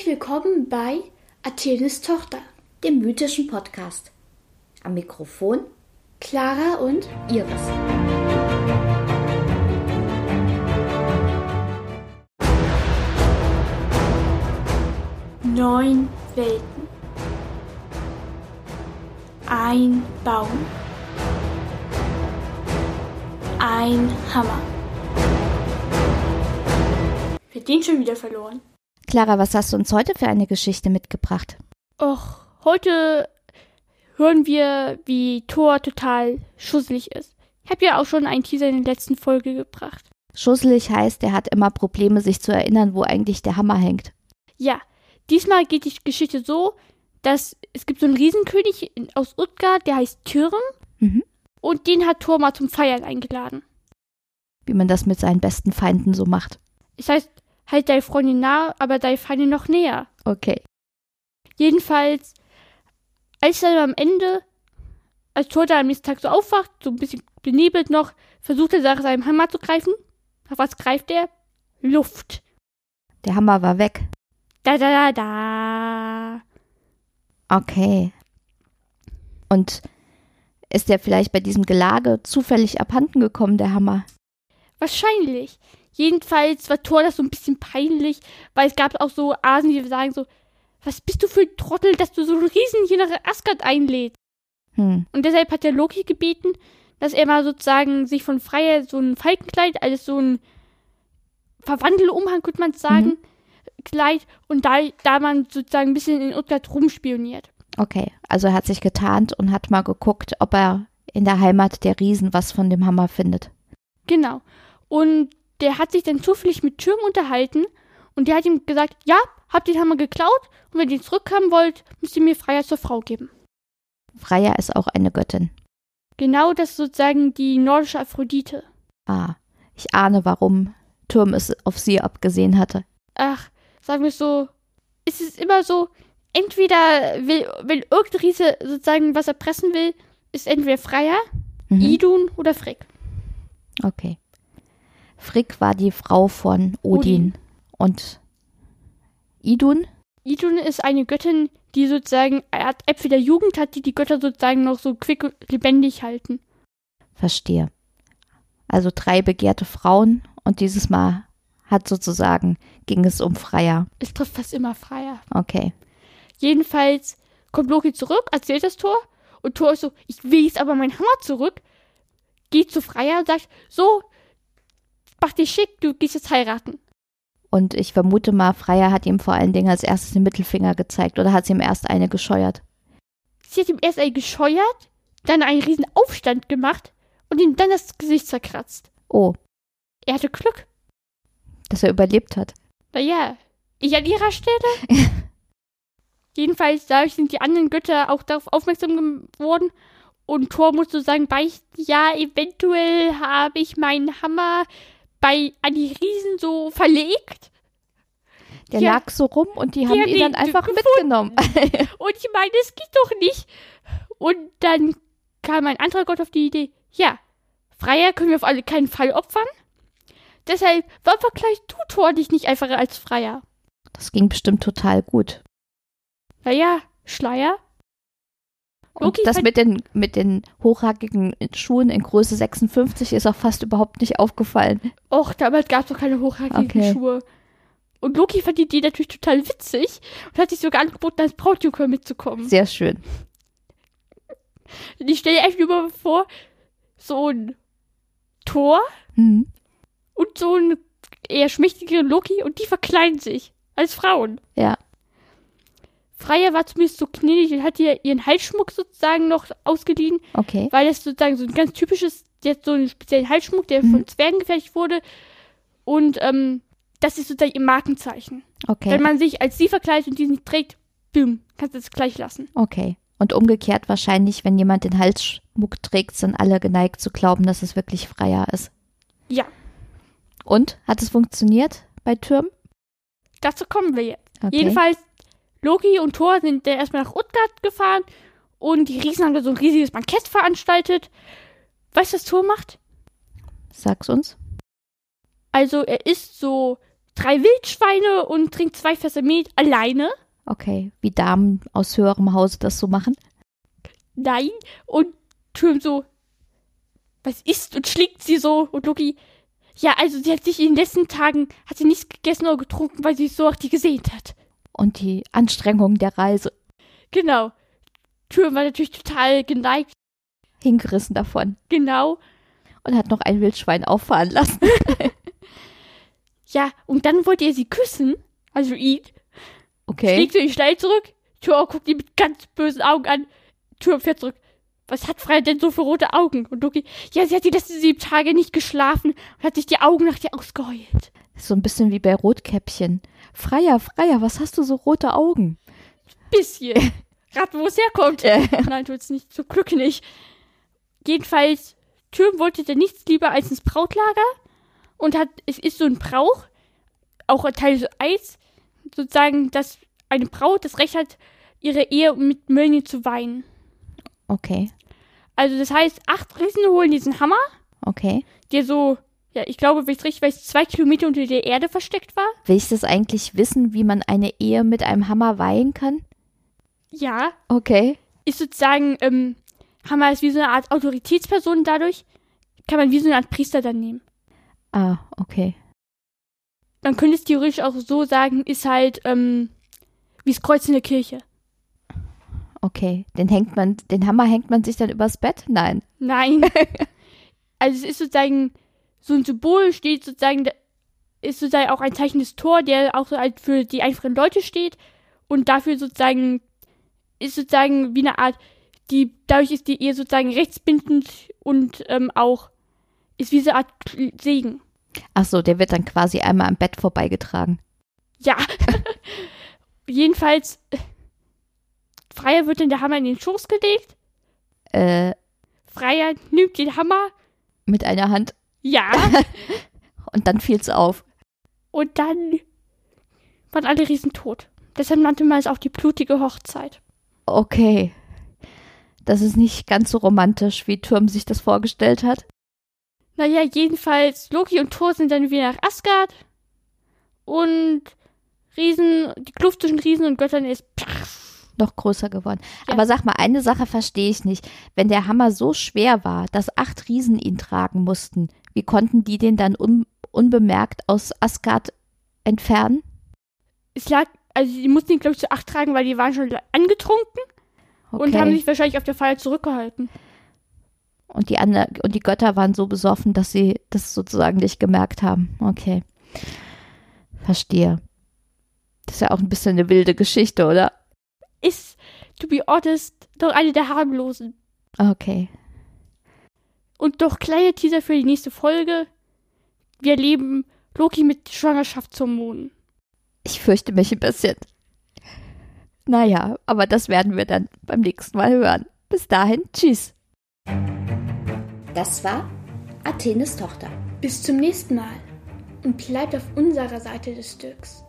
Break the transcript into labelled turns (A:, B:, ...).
A: Herzlich willkommen bei Athenes Tochter,
B: dem mythischen Podcast. Am Mikrofon
A: Clara und
B: Iris.
A: Neun Welten. Ein Baum. Ein Hammer. Wird den schon wieder verloren.
B: Clara, was hast du uns heute für eine Geschichte mitgebracht?
A: Och, heute hören wir, wie Thor total schusselig ist. Ich habe ja auch schon einen Teaser in der letzten Folge gebracht.
B: Schusselig heißt, er hat immer Probleme, sich zu erinnern, wo eigentlich der Hammer hängt.
A: Ja, diesmal geht die Geschichte so, dass es gibt so einen Riesenkönig aus Utgard, der heißt Türm.
B: Mhm.
A: Und den hat Thor mal zum Feiern eingeladen.
B: Wie man das mit seinen besten Feinden so macht.
A: Das heißt, halt deine Freundin nah, aber deine Feinde noch näher.
B: Okay.
A: Jedenfalls, als dann am Ende, als dann am nächsten Tag so aufwacht, so ein bisschen benebelt noch, versucht er nach seinem Hammer zu greifen. Auf was greift er? Luft.
B: Der Hammer war weg.
A: Da, da, da, da.
B: Okay. Und ist der vielleicht bei diesem Gelage zufällig abhanden gekommen, der Hammer?
A: Wahrscheinlich. Jedenfalls war Thor das so ein bisschen peinlich, weil es gab auch so Asen, die sagen so, was bist du für ein Trottel, dass du so einen Riesen hier nach Asgard einlädst?
B: Hm.
A: Und deshalb hat der Loki gebeten, dass er mal sozusagen sich von Freier so ein Falkenkleid, also so ein Verwandelumhang, könnte man sagen, Kleid und da, da man sozusagen ein bisschen in Utgard rumspioniert.
B: Okay. Also er hat sich getarnt und hat mal geguckt, ob er in der Heimat der Riesen was von dem Hammer findet.
A: Genau. Und der hat sich dann zufällig mit Türm unterhalten und der hat ihm gesagt, ja, habt den Hammer geklaut und wenn ihr ihn zurückhaben wollt, müsst ihr mir Freier zur Frau geben.
B: Freya ist auch eine Göttin.
A: Genau das ist sozusagen die nordische Aphrodite.
B: Ah, ich ahne, warum Turm es auf sie abgesehen hatte.
A: Ach, sagen wir es so, es ist immer so, entweder will, will irgendein Riese sozusagen was erpressen will, ist entweder Freier,
B: Mhm.
A: Idun oder Frick.
B: Okay. Frigg war die Frau von Odin.
A: Odin.
B: Und Idun?
A: Idun ist eine Göttin, die sozusagen Art Äpfel der Jugend hat, die die Götter sozusagen noch so quick und lebendig halten.
B: Verstehe. Also drei begehrte Frauen und dieses Mal hat sozusagen, ging es um Freya.
A: Es trifft fast immer Freier.
B: Okay.
A: Jedenfalls kommt Loki zurück, erzählt das Tor und Thor ist so, ich will jetzt aber meinen Hammer zurück. Geht zu Freier und sagt, so, mach dich schick, du gehst jetzt heiraten.
B: Und ich vermute mal, Freya hat ihm vor allen Dingen als erstes den Mittelfinger gezeigt oder hat sie ihm erst eine gescheuert.
A: Sie hat ihm erst einen gescheuert, dann einen riesen Aufstand gemacht und ihm dann das Gesicht zerkratzt.
B: Oh,
A: Er hatte Glück.
B: dass er überlebt hat.
A: Naja, ich an ihrer Stelle. Jedenfalls, dadurch sind die anderen Götter auch darauf aufmerksam geworden. Und Thor muss so sagen, beichten, ja, eventuell habe ich meinen Hammer bei an die Riesen so verlegt.
B: Der
A: Ja.
B: lag so rum und die haben ihn dann einfach
A: gefunden.
B: mitgenommen.
A: Und ich meine, es geht doch nicht. Und dann kam ein anderer Gott auf die Idee, ja, Freier können wir auf alle keinen Fall opfern. Deshalb, warum vergleichst du Thor dich nicht einfach als Freier?
B: Das ging bestimmt total gut.
A: Naja, Schleier.
B: Und
A: Loki
B: das mit den, mit den hochhackigen Schuhen in Größe 56 ist auch fast überhaupt nicht aufgefallen.
A: Och, damals gab es doch keine hochhackigen
B: Okay.
A: Schuhe. Und Loki fand die Idee natürlich total witzig und hat sich sogar angeboten, als Brautjungfer mitzukommen.
B: Sehr schön.
A: Und ich stelle einfach nur mal vor, so ein Thor
B: Hm.
A: und so ein eher schmächtigeren Loki und die verkleiden sich als Frauen.
B: Ja.
A: Freya war zumindest so gnädig und hat ihr ihren Halsschmuck sozusagen noch ausgeliehen,
B: Okay.
A: weil das sozusagen so ein ganz typisches, jetzt so einen speziellen Halsschmuck, der
B: Mhm.
A: von Zwergen gefertigt wurde. Und ähm, das ist sozusagen ihr Markenzeichen.
B: Okay.
A: Wenn man sich als sie verkleidet und die nicht trägt, boom, kannst du es gleich lassen.
B: Okay. Und umgekehrt wahrscheinlich, wenn jemand den Halsschmuck trägt, sind alle geneigt zu glauben, dass es wirklich Freier ist.
A: Ja,
B: Und? Hat es funktioniert bei Türm?
A: dazu kommen wir jetzt.
B: Okay.
A: Jedenfalls, Loki und Thor sind dann erstmal nach Utgard gefahren und die Riesen haben da so ein riesiges Bankett veranstaltet. Weißt du, was Thor macht?
B: Sag's uns.
A: Also er isst so drei Wildschweine und trinkt zwei Fässer Milch alleine.
B: Okay, wie Damen aus höherem Hause das so machen.
A: Nein. Und Türm so, was ist? Und schlägt sie so. Und Loki, ja, also sie hat sich in den letzten Tagen, hat sie nichts gegessen oder getrunken, weil sie so auch die gesehnt hat.
B: Und die Anstrengung der Reise
A: Genau. Türm war natürlich total geneigt.
B: hingerissen davon
A: Genau.
B: und hat noch ein Wildschwein auffahren lassen.
A: Ja, und dann wollte er sie küssen. Also ihn.
B: Okay.
A: Schlägt sie schnell zurück. Tür guckt ihn mit ganz bösen Augen an. Tür fährt zurück. Was hat Freya denn so für rote Augen? Und Loki, ja, sie hat die letzten sieben Tage nicht geschlafen und hat sich die Augen nach dir ausgeheult.
B: So ein bisschen wie bei Rotkäppchen. Freier, Freier, was hast du so rote Augen?
A: Bisschen. Rat, wo es herkommt.
B: Ja.
A: Nein, tut's nicht. Zum Glück nicht. Jedenfalls, Türm wollte dann nichts lieber als ins Brautlager und hat, es ist so ein Brauch, auch ein Teil so Eis, sozusagen, dass eine Braut das Recht hat, ihre Ehe mit Mjölnir zu weihen.
B: Okay,
A: Also das heißt, acht Riesen holen diesen Hammer,
B: okay.
A: der so, ja, ich glaube, wenn ich richtig weiß, zwei Kilometer unter der Erde versteckt war.
B: Will ich das eigentlich wissen, wie man eine Ehe mit einem Hammer weihen kann?
A: Ja,
B: Okay.
A: ist sozusagen, ähm, Hammer ist wie so eine Art Autoritätsperson dadurch, kann man wie so eine Art Priester dann nehmen.
B: Ah, okay.
A: Man könnte es theoretisch auch so sagen, ist halt, ähm, wie das Kreuz in der Kirche.
B: Okay. Den hängt man, den Hammer hängt man sich dann übers Bett? Nein.
A: Nein. also es ist sozusagen, so ein Symbol steht sozusagen, ist sozusagen auch ein Zeichen des Tor, der auch so halt für die einfachen Leute steht und dafür sozusagen, ist sozusagen wie eine Art, die, dadurch ist die Ehe sozusagen rechtsbindend und ähm, auch, ist wie so eine Art Segen.
B: Ach so, der wird dann quasi einmal am Bett vorbeigetragen.
A: Ja. Jedenfalls, Freier wird dann der Hammer in den Schoß gelegt.
B: Äh,
A: Freier nimmt den Hammer.
B: mit einer Hand
A: Ja.
B: und dann fiel's auf.
A: und dann waren alle Riesen tot. Deshalb nannte man es auch die blutige Hochzeit.
B: Okay. Das ist nicht ganz so romantisch, wie Turm sich das vorgestellt hat.
A: Naja, jedenfalls, Loki und Thor sind dann wieder nach Asgard. Und Riesen, die Kluft zwischen Riesen und Göttern ist.
B: Noch größer geworden.
A: Ja.
B: Aber sag mal, eine Sache verstehe ich nicht. Wenn der Hammer so schwer war, dass acht Riesen ihn tragen mussten, wie konnten die den dann un unbemerkt aus Asgard entfernen?
A: Es lag, also die mussten ihn, glaube ich, zu acht tragen, weil die waren schon angetrunken
B: Okay.
A: und haben sich wahrscheinlich auf der Feier zurückgehalten.
B: Und die, ander und die Götter waren so besoffen, dass sie das sozusagen nicht gemerkt haben. Okay. Verstehe. Das ist ja auch ein bisschen eine wilde Geschichte, oder?
A: Ist, to be honest, doch eine der harmlosen.
B: Okay.
A: Und doch kleiner Teaser für die nächste Folge. Wir erleben Loki mit Schwangerschaftshormonen.
B: Ich fürchte mich ein bisschen. Naja, aber das werden wir dann beim nächsten Mal hören. Bis dahin, tschüss.
C: Das war Athenes Tochter.
A: Bis zum nächsten Mal und bleibt auf unserer Seite des Stücks.